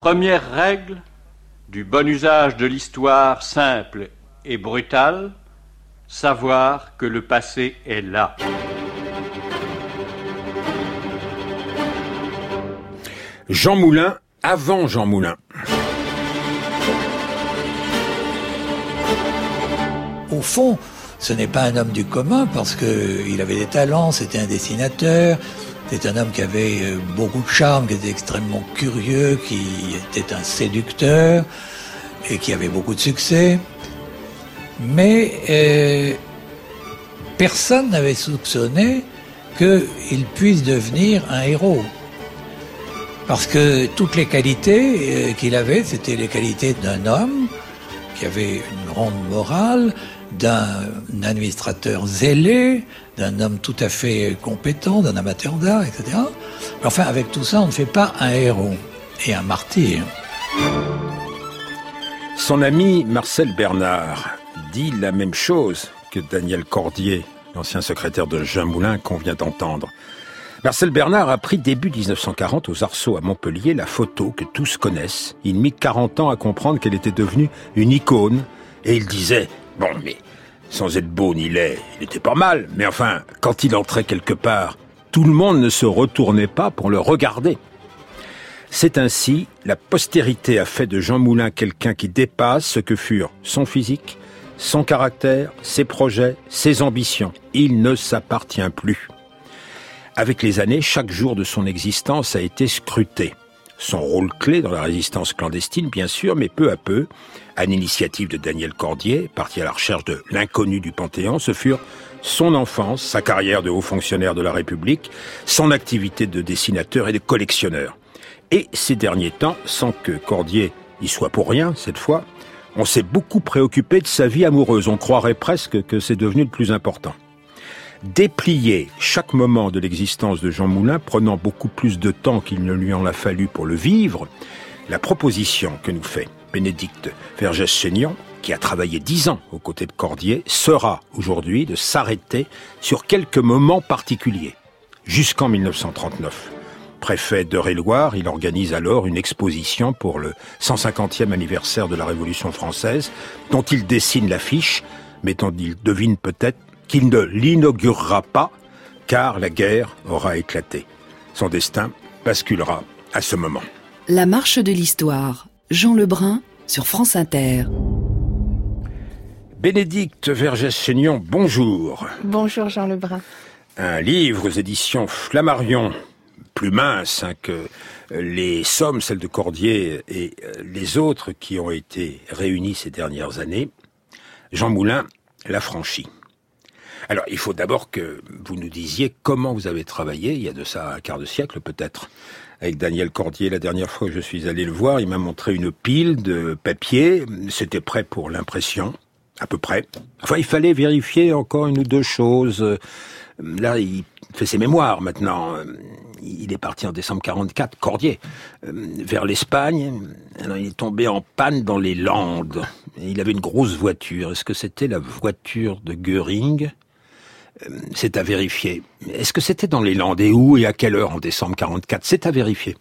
Première règle du bon usage de l'histoire simple et brutale, savoir que le passé est là. Jean Moulin avant Jean Moulin. Au fond, ce n'est pas un homme du commun parce qu'il avait des talents, c'était un dessinateur, c'était un homme qui avait euh, beaucoup de charme, qui était extrêmement curieux, qui était un séducteur et qui avait beaucoup de succès. Mais euh, personne n'avait soupçonné qu'il puisse devenir un héros. Parce que toutes les qualités euh, qu'il avait, c'était les qualités d'un homme qui avait une grande morale, d'un administrateur zélé, d'un homme tout à fait compétent, d'un amateur d'art, etc. enfin, avec tout ça, on ne fait pas un héros et un martyr. Son ami Marcel Bernard dit la même chose que Daniel Cordier, l'ancien secrétaire de Jean Moulin qu'on vient d'entendre. Marcel Bernard a pris début 1940 aux Arceaux à Montpellier la photo que tous connaissent. Il mit 40 ans à comprendre qu'elle était devenue une icône et il disait Bon, mais sans être beau ni laid, il était pas mal. Mais enfin, quand il entrait quelque part, tout le monde ne se retournait pas pour le regarder. C'est ainsi, la postérité a fait de Jean Moulin quelqu'un qui dépasse ce que furent son physique, son caractère, ses projets, ses ambitions. Il ne s'appartient plus. Avec les années, chaque jour de son existence a été scruté son rôle clé dans la résistance clandestine, bien sûr, mais peu à peu, à l'initiative de Daniel Cordier, parti à la recherche de l'inconnu du Panthéon, ce furent son enfance, sa carrière de haut fonctionnaire de la République, son activité de dessinateur et de collectionneur. Et ces derniers temps, sans que Cordier y soit pour rien cette fois, on s'est beaucoup préoccupé de sa vie amoureuse. On croirait presque que c'est devenu le plus important déplier chaque moment de l'existence de Jean Moulin, prenant beaucoup plus de temps qu'il ne lui en a fallu pour le vivre, la proposition que nous fait Bénédicte Vergès-Chaignon, qui a travaillé dix ans aux côtés de Cordier, sera aujourd'hui de s'arrêter sur quelques moments particuliers, jusqu'en 1939. Préfet d'Eure-et-Loire, il organise alors une exposition pour le 150e anniversaire de la Révolution française, dont il dessine l'affiche, mais dont il devine peut-être qu'il ne l'inaugurera pas, car la guerre aura éclaté. Son destin basculera à ce moment. La marche de l'histoire, Jean Lebrun sur France Inter. Bénédicte Vergès-Chaignon, bonjour. Bonjour Jean Lebrun. Un livre aux éditions Flammarion, plus mince hein, que les sommes, celles de Cordier et les autres qui ont été réunies ces dernières années. Jean Moulin l'a franchi. Alors, il faut d'abord que vous nous disiez comment vous avez travaillé, il y a de ça un quart de siècle peut-être, avec Daniel Cordier. La dernière fois que je suis allé le voir, il m'a montré une pile de papier. C'était prêt pour l'impression, à peu près. Enfin, il fallait vérifier encore une ou deux choses. Là, il fait ses mémoires maintenant. Il est parti en décembre 44, Cordier, vers l'Espagne. Il est tombé en panne dans les Landes. Il avait une grosse voiture. Est-ce que c'était la voiture de Goering? C'est à vérifier. Est-ce que c'était dans les Landes et où et à quelle heure en décembre 44 C'est à vérifier.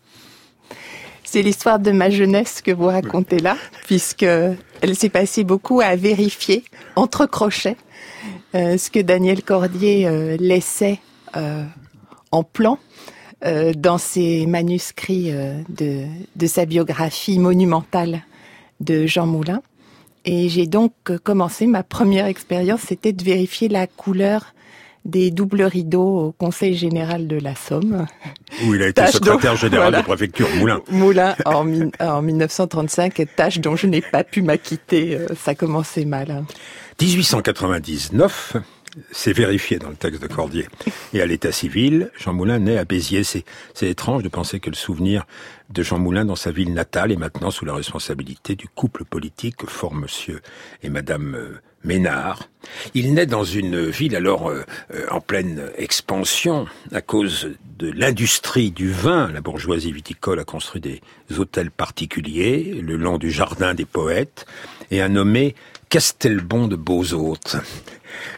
C'est l'histoire de ma jeunesse que vous racontez là, puisque elle s'est passée beaucoup à vérifier entre crochets euh, ce que Daniel Cordier euh, laissait en plan dans ses manuscrits de, de sa biographie monumentale de Jean Moulin. Et j'ai donc commencé, ma première expérience, c'était de vérifier la couleur des doubles rideaux au Conseil général de la Somme. Où il a été secrétaire général de préfecture, Moulin. Moulin en, en 1935, tâche dont je n'ai pas pu m'acquitter. Euh, ça commençait mal. 1899, c'est vérifié dans le texte de Cordier. Et à l'état civil, Jean Moulin naît à Béziers. C'est, étrange de penser que le souvenir de Jean Moulin dans sa ville natale est maintenant sous la responsabilité du couple politique que forment monsieur et madame euh, Ménard. Il naît dans une ville alors euh, euh, en pleine expansion à cause de l'industrie du vin. La bourgeoisie viticole a construit des hôtels particuliers le long du jardin des poètes et a nommé Castelbon de Beaux-Hôtes,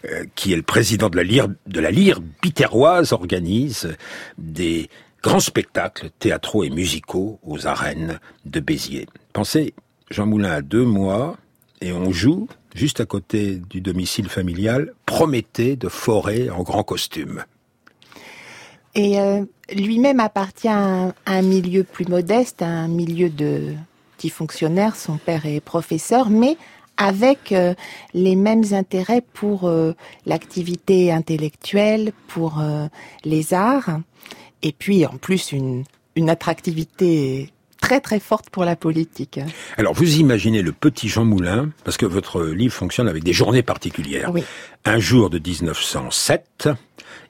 euh, qui est le président de la lyre, de biterroise, organise des grands spectacles théâtraux et musicaux aux arènes de Béziers. Pensez, Jean Moulin a deux mois et on joue juste à côté du domicile familial Prométhée de Forêt en grand costume. Et euh, lui-même appartient à un, milieu plus modeste, à un milieu de petits fonctionnaires. Son père est professeur, mais avec euh, les mêmes intérêts pour euh, l'activité intellectuelle, pour les arts, et puis en plus une attractivité très très forte pour la politique. Alors vous imaginez le petit Jean Moulin, parce que votre livre fonctionne avec des journées particulières. Oui. Un jour de 1907,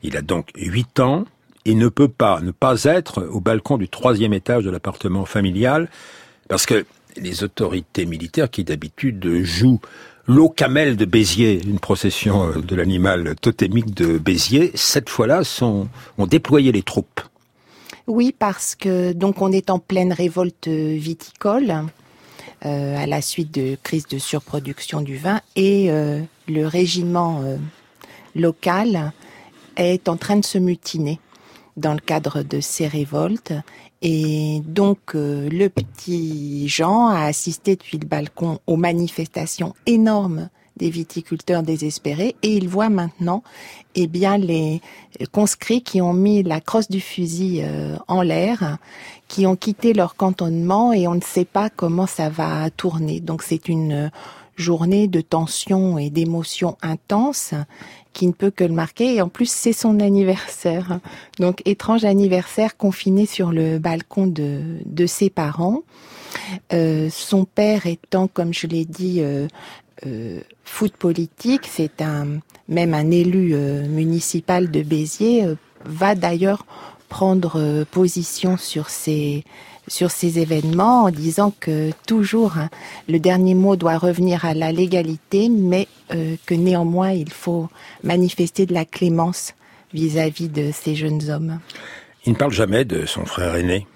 il a donc 8 ans, il ne peut pas ne pas être au balcon du troisième étage de l'appartement familial, parce que les autorités militaires qui d'habitude jouent l'eau camel de Béziers, une procession euh, de l'animal totémique de Béziers, cette fois-là sont, ont déployé les troupes. Oui, parce que donc on est en pleine révolte viticole euh, à la suite de crise de surproduction du vin et euh, le régiment local est en train de se mutiner dans le cadre de ces révoltes. Et donc, euh, le petit Jean a assisté depuis le balcon aux manifestations énormes des viticulteurs désespérés et il voit maintenant eh bien les conscrits qui ont mis la crosse du fusil euh, en l'air, qui ont quitté leur cantonnement et on ne sait pas comment ça va tourner. Donc c'est une journée de tension et d'émotion intense qui ne peut que le marquer. Et en plus, c'est son anniversaire. Donc, étrange anniversaire confiné sur le balcon de, de ses parents. Euh, son père étant, comme je l'ai dit, euh, euh, foot politique, c'est un même un élu euh, municipal de Béziers euh, va d'ailleurs prendre position sur ces sur ces événements en disant que toujours hein, le dernier mot doit revenir à la légalité, mais que néanmoins il faut manifester de la clémence vis-à-vis de ces jeunes hommes. Il ne parle jamais de son frère aîné.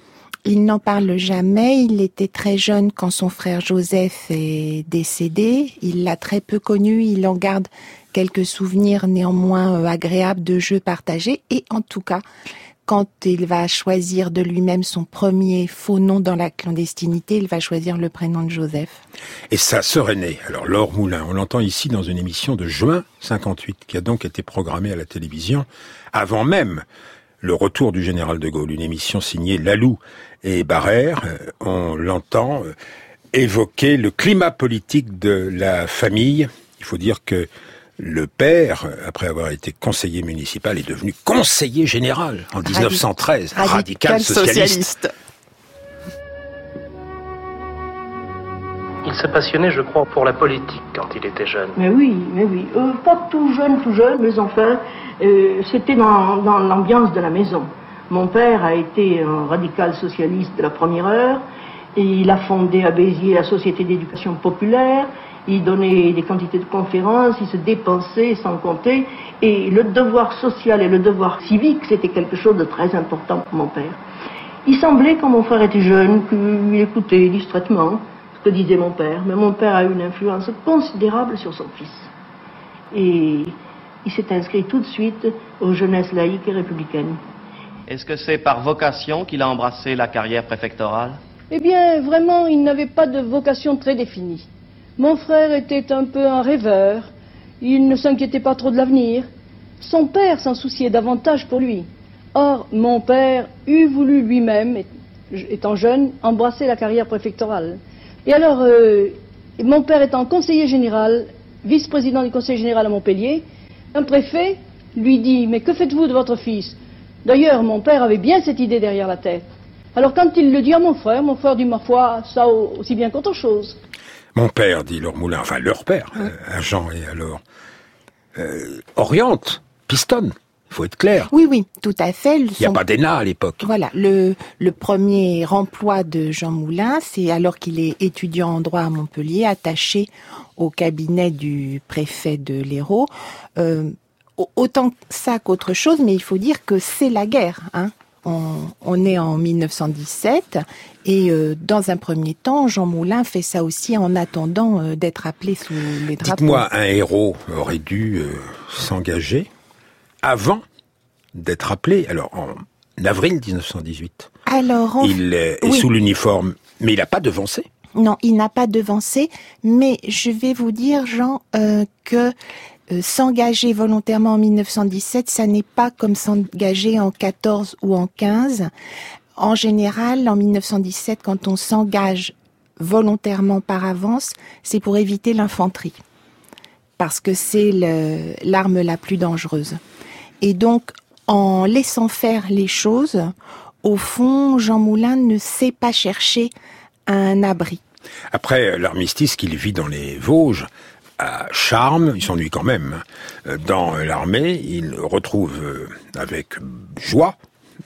Il n'en parle jamais. Il était très jeune quand son frère Joseph est décédé. Il l'a très peu connu. Il en garde quelques souvenirs néanmoins euh, agréables de jeux partagés. Et en tout cas, quand il va choisir de lui-même son premier faux nom dans la clandestinité, il va choisir le prénom de Joseph. Et sa sœur aînée, alors Laure Moulin, on l'entend ici dans une émission de juin 58, qui a donc été programmée à la télévision, avant même le retour du général de Gaulle, une émission signée Lalou et Barrère, euh, on l'entend euh, évoquer le climat politique de la famille. Il faut dire que le père, après avoir été conseiller municipal, est devenu conseiller général en 1913, radical, socialiste. Il se passionnait, je crois, pour la politique quand il était jeune. Mais oui, mais oui. Euh, pas tout jeune, tout jeune, mais enfin, euh, c'était dans, l'ambiance de la maison. Mon père a été un radical socialiste de la première heure. Et il a fondé à Béziers la Société d'éducation populaire il donnait des quantités de conférences, il se dépensait sans compter, et le devoir social et le devoir civique, c'était quelque chose de très important pour mon père. Il semblait, quand mon frère était jeune, qu'il écoutait distraitement que disait mon père, mais mon père a eu une influence considérable sur son fils. Et il s'est inscrit tout de suite aux jeunesses laïques et républicaines. Est-ce que c'est par vocation qu'il a embrassé la carrière préfectorale? Eh bien, vraiment, il n'avait pas de vocation très définie. Mon frère était un peu un rêveur. Il ne s'inquiétait pas trop de l'avenir. Son père s'en souciait davantage pour lui. Or, mon père eût voulu lui-même, étant jeune, embrasser la carrière préfectorale. Et alors, euh, mon père étant conseiller général, vice-président du conseil général à Montpellier, un préfet lui dit Mais que faites-vous de votre fils? D'ailleurs, mon père avait bien cette idée derrière la tête. Alors, quand il le dit à mon frère, mon frère dit Ma foi, ça aussi bien qu'autre chose. Mon père, dit leur moulin, enfin leur père, à Jean et alors, euh, oriente, pistonne. Il faut être clair. Oui, oui, tout à fait. Il n'y a pas d'ENA à l'époque. Voilà, le, le premier emploi de Jean Moulin, c'est alors qu'il est étudiant en droit à Montpellier, attaché au cabinet du préfet de l'Hérault. Euh, autant ça qu'autre chose, mais il faut dire que c'est la guerre. Hein on, est en 1917 et euh, dans un premier temps, Jean Moulin fait ça aussi en attendant euh, d'être appelé sous les drapeaux. Dites-moi, un héros aurait dû euh, s'engager avant d'être appelé. Alors, avril 1918. Alors, en- Il est oui. sous l'uniforme, mais il n'a pas devancé. Non, il n'a pas devancé, mais je vais vous dire, Jean, euh, que euh, s'engager volontairement en 1917, ça n'est pas comme s'engager en 14 ou en 15. En général, en 1917, quand on s'engage volontairement par avance, c'est pour éviter l'infanterie, parce que c'est l'arme la plus dangereuse. Et donc, en laissant faire les choses, au fond, Jean Moulin ne sait pas chercher un abri. Après euh, l'armistice qu'il vit dans les Vosges, à Charmes, il s'ennuie quand même. Euh, Dans euh, l'armée, il retrouve avec joie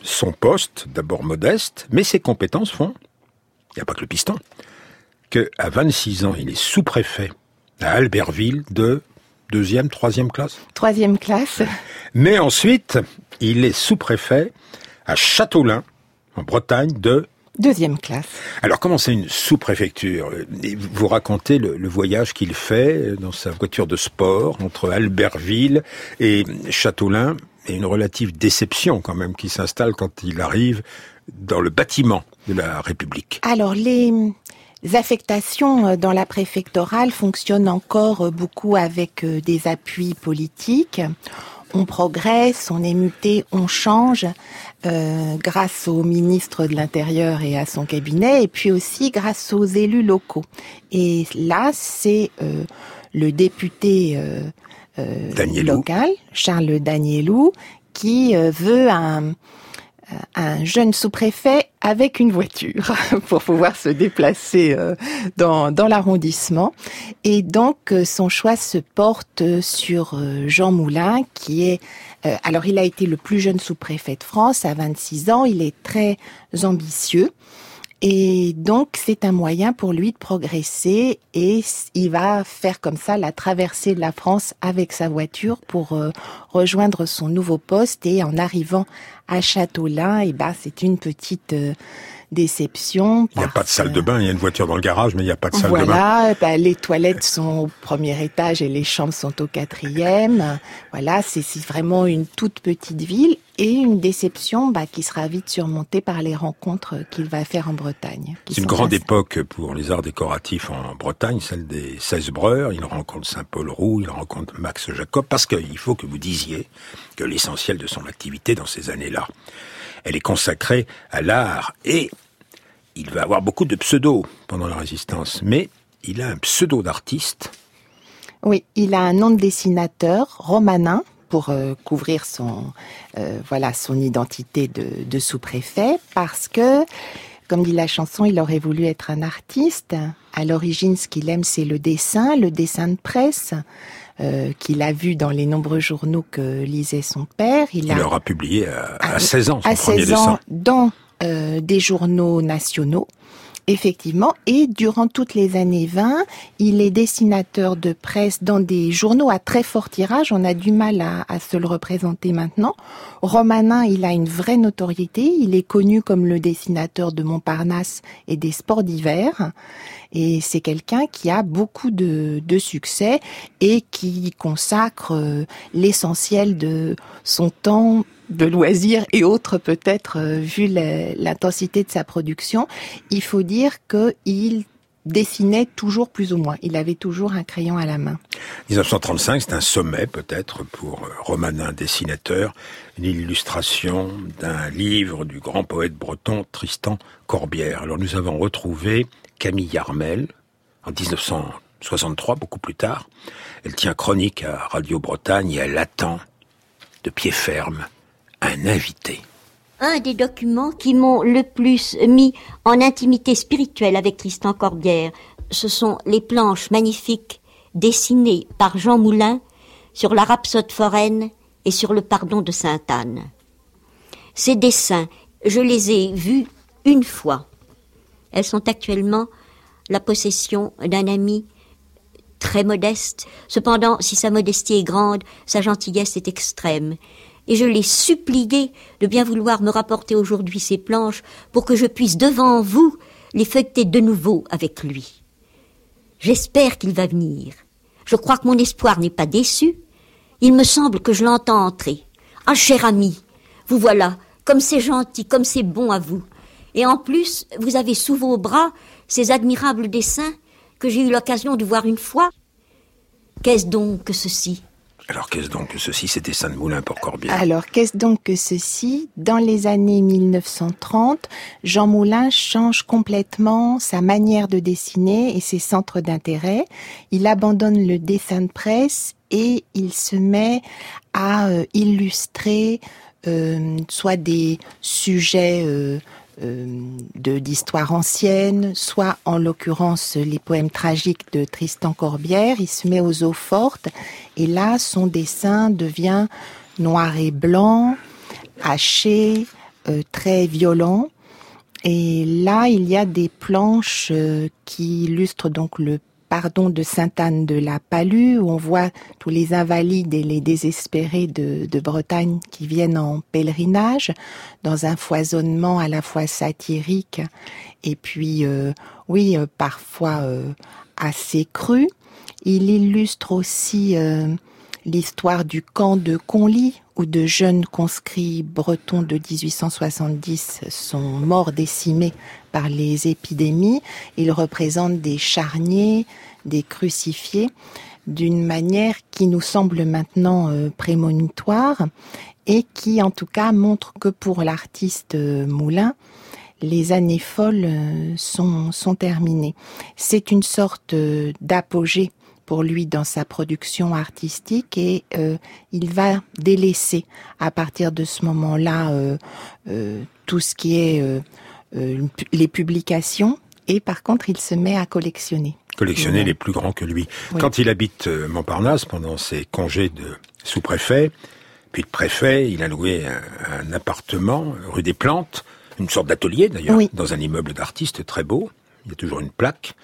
son poste, d'abord modeste, mais ses compétences font, il n'y a pas que le piston, que à 26 ans, il est sous-préfet à Albertville de deuxième, troisième classe. Troisième classe. Mais ensuite, il est sous-préfet à Châteaulin, en Bretagne, de Deuxième classe. alors, comment c'est une sous-préfecture? Vous racontez le, le voyage qu'il fait dans sa voiture de sport entre Albertville et Châteaulin, et une relative déception quand même qui s'installe quand il arrive dans le bâtiment de la République. Alors, les affectations euh, dans la préfectorale fonctionnent encore euh, beaucoup avec euh, des appuis politiques. On progresse, on est muté, on change euh, grâce au ministre de l'Intérieur et à son cabinet, et puis aussi grâce aux élus locaux. Et là, c'est euh, le député euh, euh, local, Charles Danielou, qui veut un, un jeune sous-préfet avec une voiture pour pouvoir se déplacer euh, dans, dans l'arrondissement. Et donc, euh, son choix se porte sur euh, Jean Moulin, qui est... euh, alors, il a été le plus jeune sous-préfet de France à 26 ans. Il est très ambitieux. Et donc, c'est un moyen pour lui de progresser et il va faire comme ça la traversée de la France avec sa voiture pour euh, rejoindre son nouveau poste. Et en arrivant à Châteaulin, et ben, c'est une petite euh, déception. Il n'y a pas de salle de bain, il y a une voiture dans le garage, mais il n'y a pas de salle de bain. voilà, bah, les toilettes sont au premier étage et les chambres sont au quatrième. Voilà, c'est vraiment une toute petite ville et une déception bah, qui sera vite surmontée par les rencontres qu'il va faire en Bretagne. C'est une grande assez- époque pour les arts décoratifs en Bretagne, celle des 16 breurs. Il rencontre Saint-Paul Roux, il rencontre Max Jacob, parce qu'il faut que vous disiez que l'essentiel de son activité dans ces années-là, elle est consacrée à l'art. Et il va avoir beaucoup de pseudos pendant la résistance, mais il a un pseudo d'artiste. Oui, il a un nom de dessinateur romanin pour euh, couvrir son euh, voilà son identité de, de sous-préfet parce que comme dit la chanson, il aurait voulu être un artiste. À l'origine, ce qu'il aime, c'est le dessin, le dessin de presse euh, qu'il a vu dans les nombreux journaux que lisait son père. Il a aura publié à, à à- 16 ans son à premier 16 ans dessin. dans euh, des journaux nationaux. Effectivement, et durant toutes les années 20, il est dessinateur de presse dans des journaux à très fort tirage. On a du mal à, se le représenter maintenant. Romanin, il a une vraie notoriété. Il est connu comme le dessinateur de Montparnasse et des sports d'hiver. Et c'est quelqu'un qui a beaucoup de, de succès et qui consacre euh, l'essentiel de son temps de loisirs et autres peut-être euh, vu l'intensité de sa production. Il faut dire qu'il dessinait toujours plus ou moins. Il avait toujours un crayon à la main. 1935, c'est un sommet peut-être pour euh, Romanin dessinateur, l'illustration d'un livre du grand poète breton Tristan Corbière. Alors nous avons retrouvé Camille Yarmel en 1963, beaucoup plus tard. Elle tient chronique à Radio Bretagne et elle attend de pied ferme un invité. un des documents qui m'ont le plus mis en intimité spirituelle avec Tristan Corbière, ce sont les planches magnifiques dessinées par Jean Moulin sur la rhapsode foraine et sur le pardon de Sainte-Anne. Ces dessins, je les ai vus une fois. Elles sont actuellement la possession d'un ami très modeste. Cependant, si sa modestie est grande, sa gentillesse est extrême. Et je l'ai supplié de bien vouloir me rapporter aujourd'hui ces planches pour que je puisse devant vous les feuilleter de nouveau avec lui. J'espère qu'il va venir. Je crois que mon espoir n'est pas déçu. Il me semble que je l'entends entrer. Ah, cher ami, vous voilà comme c'est gentil, comme c'est bon à vous. Et en plus, vous avez sous vos bras ces admirables dessins que j'ai eu l'occasion de voir une fois. Qu'est-ce donc que ceci? Alors qu'est-ce donc que ceci, ces dessins de Moulin pour Corbière. Alors qu'est-ce donc que ceci? Dans les années 1930, Jean Moulin change complètement sa manière de dessiner et ses centres d'intérêt. Il abandonne le dessin de presse et il se met à euh, illustrer euh, soit des sujets euh, de d'histoire ancienne, soit en l'occurrence les poèmes tragiques de Tristan Corbière. Il se met aux eaux fortes et là son dessin devient noir et blanc, haché, euh, très violent. Et là, il y a des planches euh, qui illustrent donc le pardon de Sainte-Anne de la Palue, où on voit tous les invalides et les désespérés de, Bretagne qui viennent en pèlerinage, dans un foisonnement à la fois satirique et puis, euh, oui, euh, parfois euh, assez cru. Il illustre aussi l'histoire du camp de Conly, où de jeunes conscrits bretons de 1870 sont morts décimés par les épidémies. Ils représentent des charniers, des crucifiés, d'une manière qui nous semble maintenant euh, prémonitoire et qui en tout cas montre que pour l'artiste euh, Moulin, les années folles euh, sont, sont terminées. C'est une sorte d'apogée pour lui dans sa production artistique et euh, il va délaisser à partir de ce moment-là euh, euh, tout ce qui est les publications et par contre il se met à collectionner. Collectionner les plus grands que lui. Quand il habite Montparnasse pendant ses congés de sous-préfet, puis de préfet, il a loué un, appartement rue des Plantes, une sorte d'atelier d'ailleurs, dans un immeuble d'artiste très beau. Il y a toujours une plaque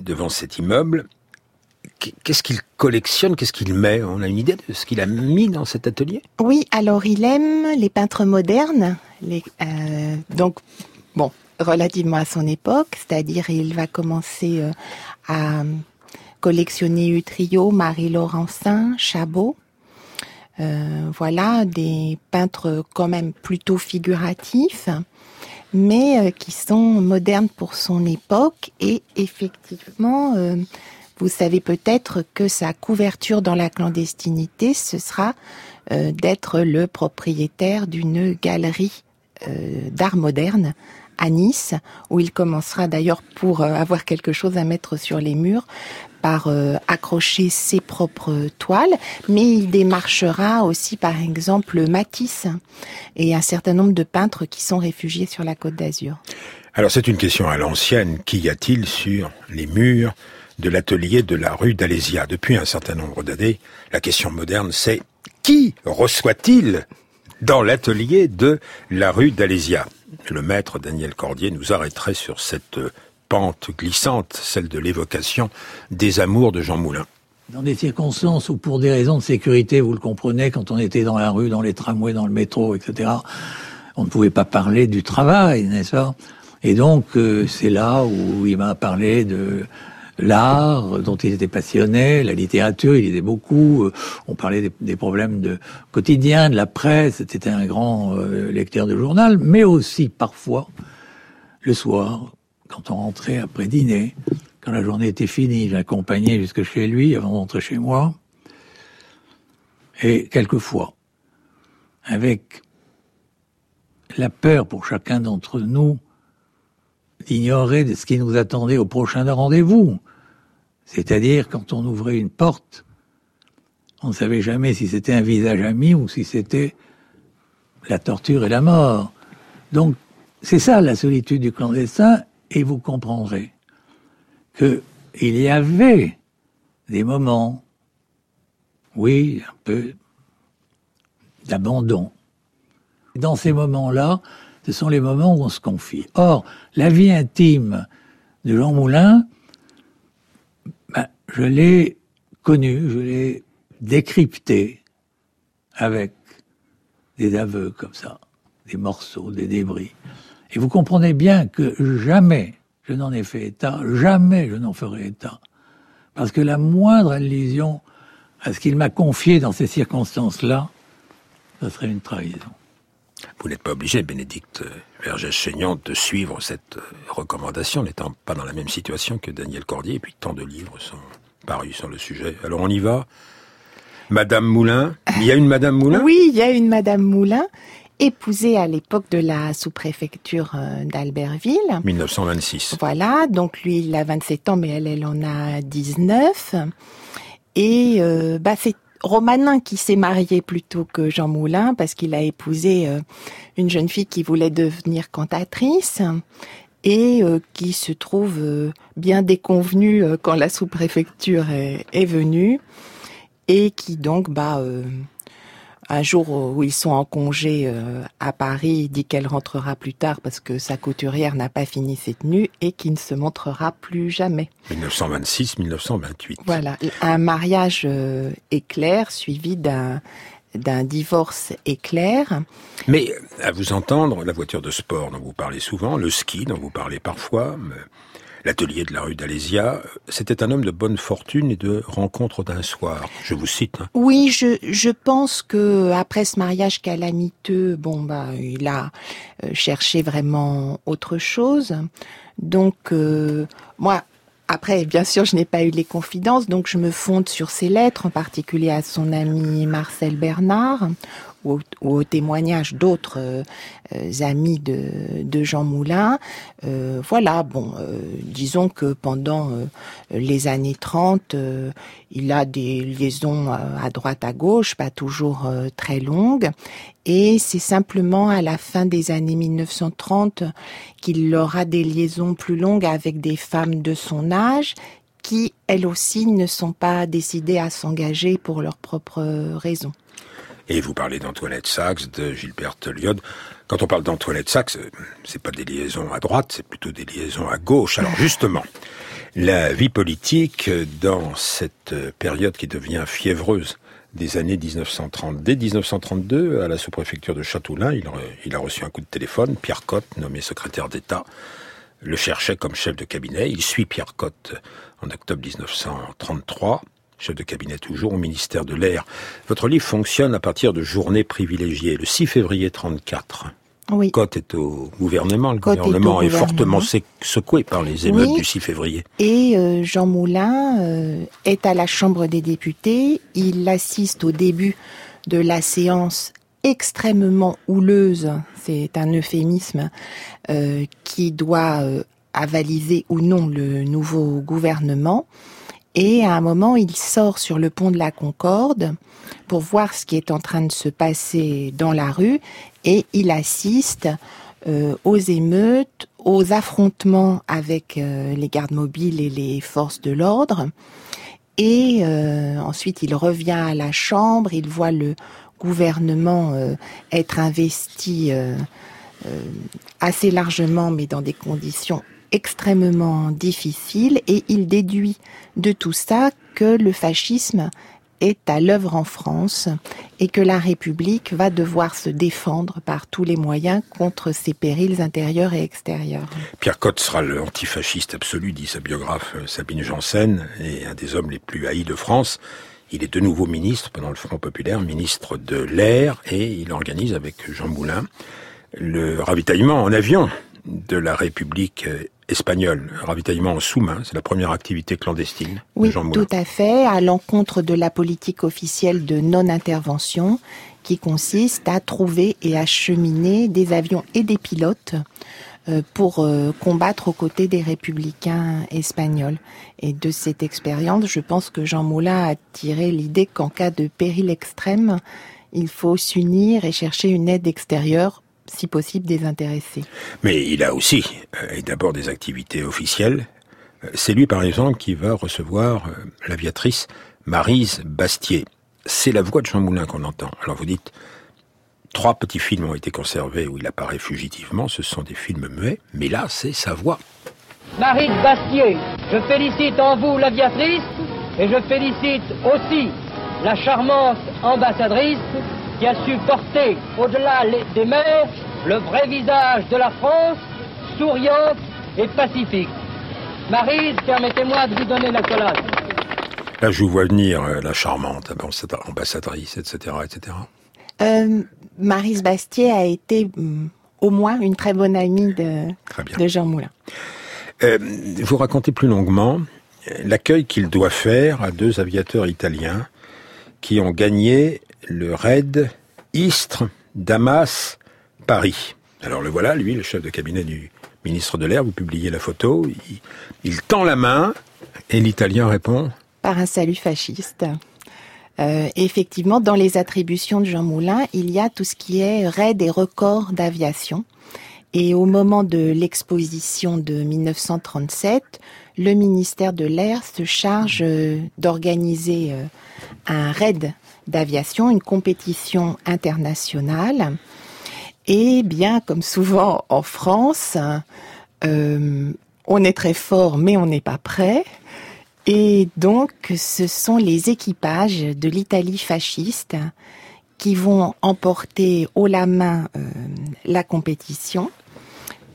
devant cet immeuble qu'est-ce qu'il collectionne, qu'est-ce qu'il met? On a une idée de ce qu'il a mis dans cet atelier? Oui, alors il aime les peintres modernes, euh, donc bon, relativement à son époque, c'est-à-dire il va commencer euh, à collectionner Utrio, Marie Laurencin, Chabot. Euh, voilà, des peintres quand même plutôt figuratifs, mais qui sont modernes pour son époque et effectivement vous savez peut-être que sa couverture dans la clandestinité, ce sera euh, d'être le propriétaire d'une galerie euh, d'art moderne à Nice, où il commencera d'ailleurs pour euh, avoir quelque chose à mettre sur les murs par accrocher ses propres toiles, mais il démarchera aussi par exemple Matisse et un certain nombre de peintres qui sont réfugiés sur la côte d'Azur. Alors c'est une question à l'ancienne, qu'y a-t-il sur les murs? De l'atelier de la rue d'Alésia. Depuis un certain nombre d'années, la question moderne, c'est qui reçoit-il dans l'atelier de la rue d'Alésia? Le maître Daniel Cordier nous arrêterait sur cette pente glissante, celle de l'évocation des amours de Jean Moulin. Dans des circonstances où, pour des raisons de sécurité, vous le comprenez, quand on était dans la rue, dans les tramways, dans le métro, etc., on ne pouvait pas parler du travail, n'est-ce pas? Et donc, euh, c'est là où il m'a parlé de l'art dont il était passionné, la littérature, il lisait beaucoup. Euh, on parlait des, problèmes de quotidien, de la presse. C'était un grand euh, lecteur de journal, mais aussi parfois le soir, quand on rentrait après dîner, quand la journée était finie, j'accompagnais jusque chez lui avant d'entrer chez moi. Et quelquefois, avec la peur pour chacun d'entre nous d'ignorer de ce qui nous attendait au prochain rendez-vous. C'est-à-dire, quand on ouvrait une porte, on ne savait jamais si c'était un visage ami ou si c'était la torture et la mort. Donc, c'est ça la solitude du clandestin, et vous comprendrez qu'il y avait des moments, oui, un peu d'abandon. Dans ces moments-là, ce sont les moments où on se confie. Or, la vie intime de Jean Moulin, je l'ai connu, je l'ai décrypté avec des aveux comme ça, des morceaux, des débris. Et vous comprenez bien que jamais je n'en ai fait état, jamais je n'en ferai état. Parce que la moindre allusion à ce qu'il m'a confié dans ces circonstances-là, ce serait une trahison. Vous n'êtes pas obligé, Bénédicte Vergès-Chaignan, de suivre cette recommandation, n'étant pas dans la même situation que Daniel Cordier, et puis tant de livres sont parus sur le sujet. Alors on y va Madame Moulin Il y a une Madame Moulin? Oui, il y a une Madame Moulin, épousée à l'époque de la sous-préfecture euh, d'Albertville. 1926. Voilà, donc lui, il a 27 ans, mais elle, elle en a 19. Et euh, bah, c'est Romanin qui s'est marié plutôt que Jean Moulin, parce qu'il a épousé euh, une jeune fille qui voulait devenir cantatrice et euh, qui se trouve euh, bien déconvenue euh, quand la sous-préfecture est, est venue et qui donc bah un jour où ils sont en congé à Paris, dit qu'elle rentrera plus tard parce que sa couturière n'a pas fini ses tenues et qui ne se montrera plus jamais. 1926-1928. Voilà, un mariage éclair suivi d'un d'un divorce éclair. Mais à vous entendre, la voiture de sport dont vous parlez souvent, le ski dont vous parlez parfois, l'atelier de la rue d'Alésia, c'était un homme de bonne fortune et de rencontre d'un soir. Je vous cite. Hein. Oui, je, je pense que après ce mariage calamiteux, bon bah il a cherché vraiment autre chose. Donc euh, moi, après, bien sûr, je n'ai pas eu les confidences, donc je me fonde sur ses lettres, en particulier à son ami Marcel Bernard, ou, au témoignage d'autres euh, amis de, Jean Moulin. Euh, voilà, bon, euh, disons que pendant euh, les années 30, il a des liaisons à droite, à gauche, pas toujours très longues, et c'est simplement à la fin des années 1930 qu'il aura des liaisons plus longues avec des femmes de son âge qui, elles aussi, ne sont pas décidées à s'engager pour leurs propres raisons. Et vous parlez d'Antoinette Sachs, de Gilbert Lyod. Quand on parle d'Antoinette Sachs, c'est pas des liaisons à droite, c'est plutôt des liaisons à gauche. Alors justement, la vie politique dans cette période qui devient fiévreuse des années 1930. Dès 1932, à la sous-préfecture de Châteaulin, il, a reçu un coup de téléphone. Pierre Cotte, nommé secrétaire d'État, le cherchait comme chef de cabinet. Il suit Pierre Cotte en octobre 1933 chef de cabinet toujours au ministère de l'Air. Votre livre fonctionne à partir de journées privilégiées. Le 6 février 34. Oui. Cotte est au gouvernement. Le gouvernement est, est, fortement secoué par les émeutes oui. du 6 février. Et euh, Jean Moulin euh, est à la Chambre des députés. Il assiste au début de la séance extrêmement houleuse, c'est un euphémisme, euh, qui doit avaliser ou non le nouveau gouvernement. Et à un moment, il sort sur le pont de la Concorde pour voir ce qui est en train de se passer dans la rue et il assiste euh, aux émeutes, aux affrontements avec euh, les gardes mobiles et les forces de l'ordre. Et euh, ensuite, il revient à la Chambre, il voit le gouvernement être investi assez largement, mais dans des conditions extrêmement difficile et il déduit de tout ça que le fascisme est à l'œuvre en France et que la République va devoir se défendre par tous les moyens contre ces périls intérieurs et extérieurs. Pierre Cotte sera l'antifasciste absolu, dit sa biographe Sabine Janssen, et un des hommes les plus haïs de France. Il est de nouveau ministre pendant le Front Populaire, ministre de l'Air, et il organise avec Jean Moulin le ravitaillement en avion de la République espagnole, ravitaillement en sous-main, c'est la première activité clandestine oui, de Jean Moulin. tout à fait, à l'encontre de la politique officielle de non-intervention qui consiste à trouver et acheminer des avions et des pilotes euh, pour euh, combattre aux côtés des républicains espagnols. Et de cette expérience, je pense que Jean Moulin a tiré l'idée qu'en cas de péril extrême, il faut s'unir et chercher une aide extérieure si possible désintéressé. Mais il a aussi, euh, et d'abord des activités officielles. C'est lui, par exemple, qui va recevoir euh, l'aviatrice Marise Bastier. C'est la voix de Jean Moulin qu'on entend. Alors vous dites, trois petits films ont été conservés où il apparaît fugitivement. Ce sont des films muets, mais là, c'est sa voix. Marise Bastier, je félicite en vous l'aviatrice et je félicite aussi la charmante ambassadrice qui a su porter au-delà des mers le vrai visage de la France, souriante et pacifique. Marise, permettez-moi de vous donner la collade. Là, je vous vois venir euh, la charmante ambassadrice, etc., etc. euh, Marise Bastier a été mm, au moins une très bonne amie de, de Jean Moulin. Euh, vous racontez plus longuement l'accueil qu'il doit faire à deux aviateurs italiens qui ont gagné le raid Istres, Damas, Paris. Alors le voilà, lui, le chef de cabinet du ministre de l'Air, vous publiez la photo, il, tend la main et l'Italien répond Par un salut fasciste. Euh, effectivement, dans les attributions de Jean Moulin, il y a tout ce qui est raid et records d'aviation. Et au moment de l'exposition de 1937, le ministère de l'Air se charge euh, d'organiser euh, un raid d'aviation, une compétition internationale. Et bien, comme souvent en France, euh, on est très fort, mais on n'est pas prêt. Et donc, ce sont les équipages de l'Italie fasciste qui vont emporter haut la main la compétition.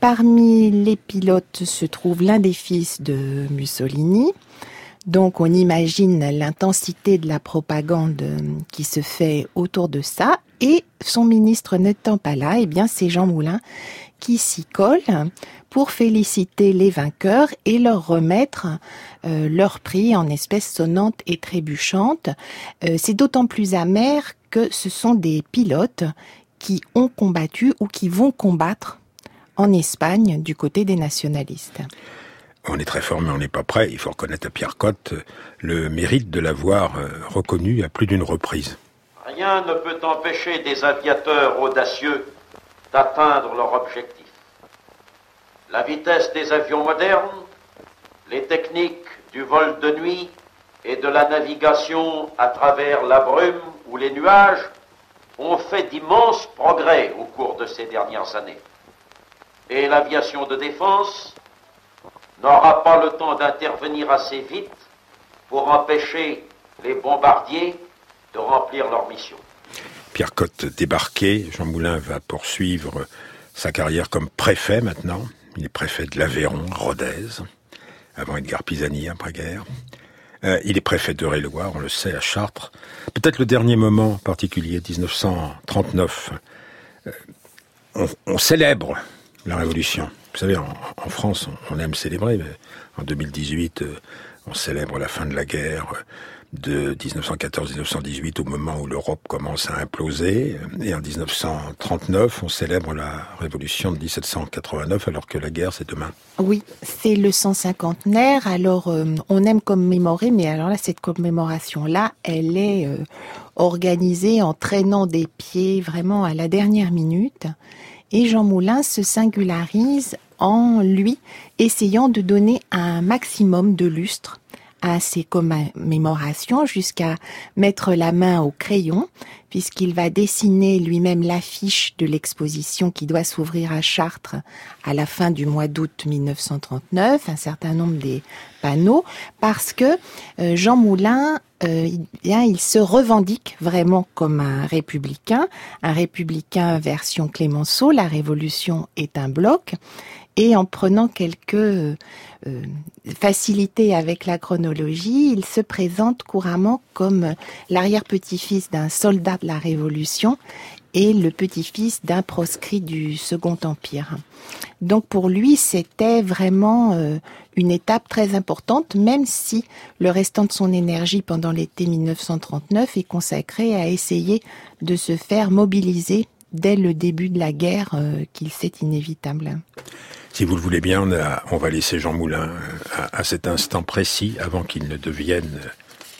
Parmi les pilotes se trouve l'un des fils de Mussolini. Donc on imagine l'intensité de la propagande qui se fait autour de ça. Et son ministre n'étant pas là, eh bien c'est Jean Moulin qui s'y colle pour féliciter les vainqueurs et leur remettre euh, leur prix en espèces sonnantes et trébuchantes. Euh, c'est d'autant plus amer que ce sont des pilotes qui ont combattu ou qui vont combattre en Espagne du côté des nationalistes. On est très fort, mais on n'est pas prêt. Il faut reconnaître à Pierre Cotte le mérite de l'avoir euh, reconnu à plus d'une reprise. Rien ne peut empêcher des aviateurs audacieux d'atteindre leur objectif. La vitesse des avions modernes, les techniques du vol de nuit et de la navigation à travers la brume ou les nuages ont fait d'immenses progrès au cours de ces dernières années et l'aviation de défense n'aura pas le temps d'intervenir assez vite pour empêcher les bombardiers de remplir leur mission. Pierre Cotte débarqué, Jean Moulin va poursuivre sa carrière comme préfet maintenant. Il est préfet de l'Aveyron, Rodez, avant Edgar Pisani après-guerre. Euh, il est préfet de Réloir, on le sait, à Chartres. Peut-être le dernier moment particulier, 1939. Euh, on, on célèbre la Révolution. Vous savez, en, France, on, aime célébrer. En 2018, euh, on célèbre la fin de la guerre de 1914-1918 au moment où l'Europe commence à imploser. Et en 1939, on célèbre la révolution de 1789 alors que la guerre, c'est demain. Oui, c'est le 150naire. Alors, euh, on aime commémorer, mais alors là, cette commémoration-là, elle est euh, organisée en traînant des pieds vraiment à la dernière minute. Et Jean Moulin se singularise en lui essayant de donner un maximum de lustre à ses commémorations jusqu'à mettre la main au crayon, puisqu'il va dessiner lui-même l'affiche de l'exposition qui doit s'ouvrir à Chartres à la fin du mois d'août 1939, un certain nombre des panneaux, parce que euh, Jean Moulin euh, il se revendique vraiment comme un républicain, un républicain version Clémenceau, la révolution est un bloc, et en prenant quelques euh, facilités avec la chronologie, il se présente couramment comme l'arrière-petit-fils d'un soldat de la Révolution et le petit-fils d'un proscrit du Second Empire. Donc pour lui, c'était vraiment euh, une étape très importante, même si le restant de son énergie pendant l'été 1939 est consacré à essayer de se faire mobiliser dès le début de la guerre euh, qu'il sait inévitable. Si vous le voulez bien, on, va laisser Jean Moulin euh, à, cet instant précis, avant qu'il ne devienne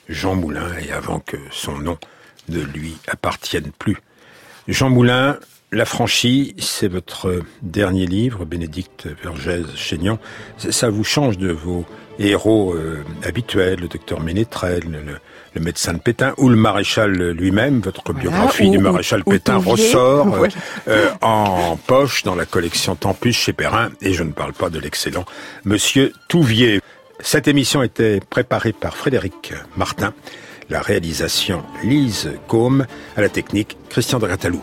Jean Moulin et avant que son nom ne lui appartienne plus. Jean Moulin, La franchie, c'est votre dernier livre, Bénédicte Vergès-Chénion. Ça vous change de vos héros euh, habituels, le docteur Ménétrel, le, médecin de Pétain, ou le maréchal lui-même. Votre biographie du maréchal Pétain ressort euh, euh, en poche dans la collection Tempus chez Perrin, et je ne parle pas de l'excellent Monsieur Touvier. Cette émission était préparée par Frédéric Martin. La réalisation Lise Côme, à la technique Christian de Catalou.